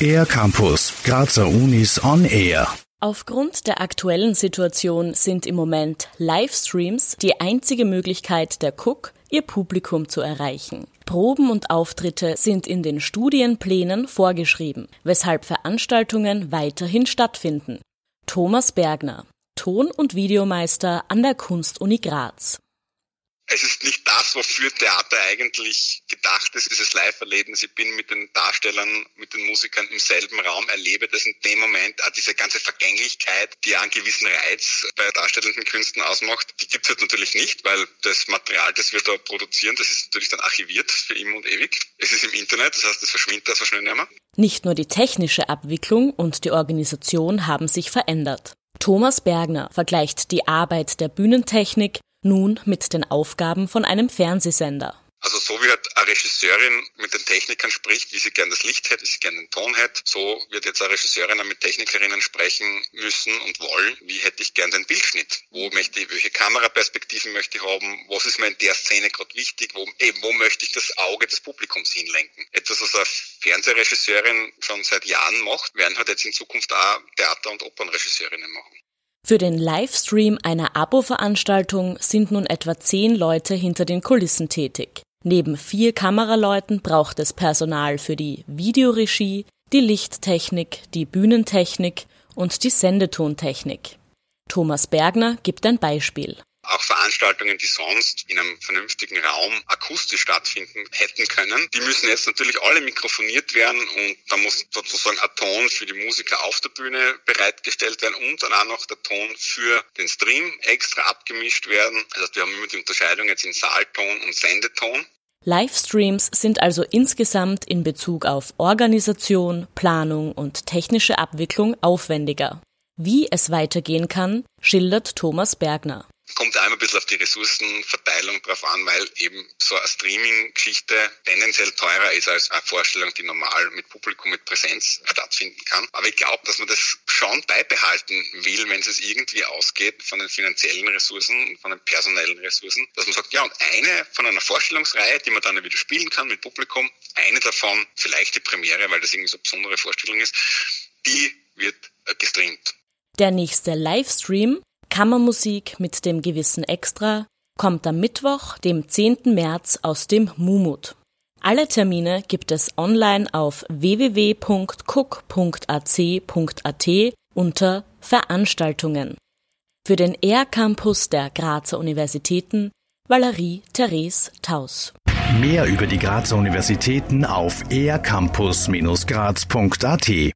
Air Campus, Grazer Unis on Air. Aufgrund der aktuellen Situation sind im Moment Livestreams die einzige Möglichkeit der Cook, ihr Publikum zu erreichen. Proben und Auftritte sind in den Studienplänen vorgeschrieben, weshalb Veranstaltungen weiterhin stattfinden. Thomas Bergner, Ton- und Videomeister an der Kunstuni Graz es ist nicht das, wofür Theater eigentlich gedacht ist, dieses Live-Erlebnis. Ich bin mit den Darstellern, mit den Musikern im selben Raum, erlebe das in dem Moment, auch diese ganze Vergänglichkeit, die einen gewissen Reiz bei darstellenden Künsten ausmacht, die gibt es halt natürlich nicht, weil das Material, das wir da produzieren, das ist natürlich dann archiviert für immer und ewig. Es ist im Internet, das heißt, es verschwindet da so schnell nicht mehr. Nicht nur die technische Abwicklung und die Organisation haben sich verändert. Thomas Bergner vergleicht die Arbeit der Bühnentechnik nun mit den Aufgaben von einem Fernsehsender. Also so wie halt eine Regisseurin mit den Technikern spricht, wie sie gern das Licht hätte, wie sie gern den Ton hätte, so wird jetzt eine Regisseurin mit Technikerinnen sprechen müssen und wollen, wie hätte ich gern den Bildschnitt, wo möchte ich, welche Kameraperspektiven möchte ich haben, was ist mir in der Szene gerade wichtig, wo, eben, wo möchte ich das Auge des Publikums hinlenken. Etwas, was eine Fernsehregisseurin schon seit Jahren macht, werden halt jetzt in Zukunft auch Theater- und Opernregisseurinnen machen. Für den Livestream einer Abo-Veranstaltung sind nun etwa zehn Leute hinter den Kulissen tätig. Neben vier Kameraleuten braucht es Personal für die Videoregie, die Lichttechnik, die Bühnentechnik und die Sendetontechnik. Thomas Bergner gibt ein Beispiel. Auch Veranstaltungen, die sonst in einem vernünftigen Raum akustisch stattfinden hätten können, die müssen jetzt natürlich alle mikrofoniert werden und da muss sozusagen ein Ton für die Musiker auf der Bühne bereitgestellt werden und dann auch noch der Ton für den Stream extra abgemischt werden. Also wir haben immer die Unterscheidung jetzt in Saalton und Sendeton. Livestreams sind also insgesamt in Bezug auf Organisation, Planung und technische Abwicklung aufwendiger. Wie es weitergehen kann, schildert Thomas Bergner kommt einmal ein bisschen auf die Ressourcenverteilung drauf an, weil eben so eine Streaming-Geschichte tendenziell teurer ist als eine Vorstellung, die normal mit Publikum, mit Präsenz stattfinden kann. Aber ich glaube, dass man das schon beibehalten will, wenn es irgendwie ausgeht von den finanziellen Ressourcen und von den personellen Ressourcen, dass man sagt, ja, und eine von einer Vorstellungsreihe, die man dann wieder spielen kann mit Publikum, eine davon, vielleicht die Premiere, weil das irgendwie so eine besondere Vorstellung ist, die wird gestreamt. Der nächste Livestream Kammermusik mit dem gewissen Extra kommt am Mittwoch, dem 10. März aus dem Mumut. Alle Termine gibt es online auf www.cook.ac.at unter Veranstaltungen. Für den ER-Campus der Grazer Universitäten Valerie Therese Taus. Mehr über die Grazer Universitäten auf ercampus-graz.at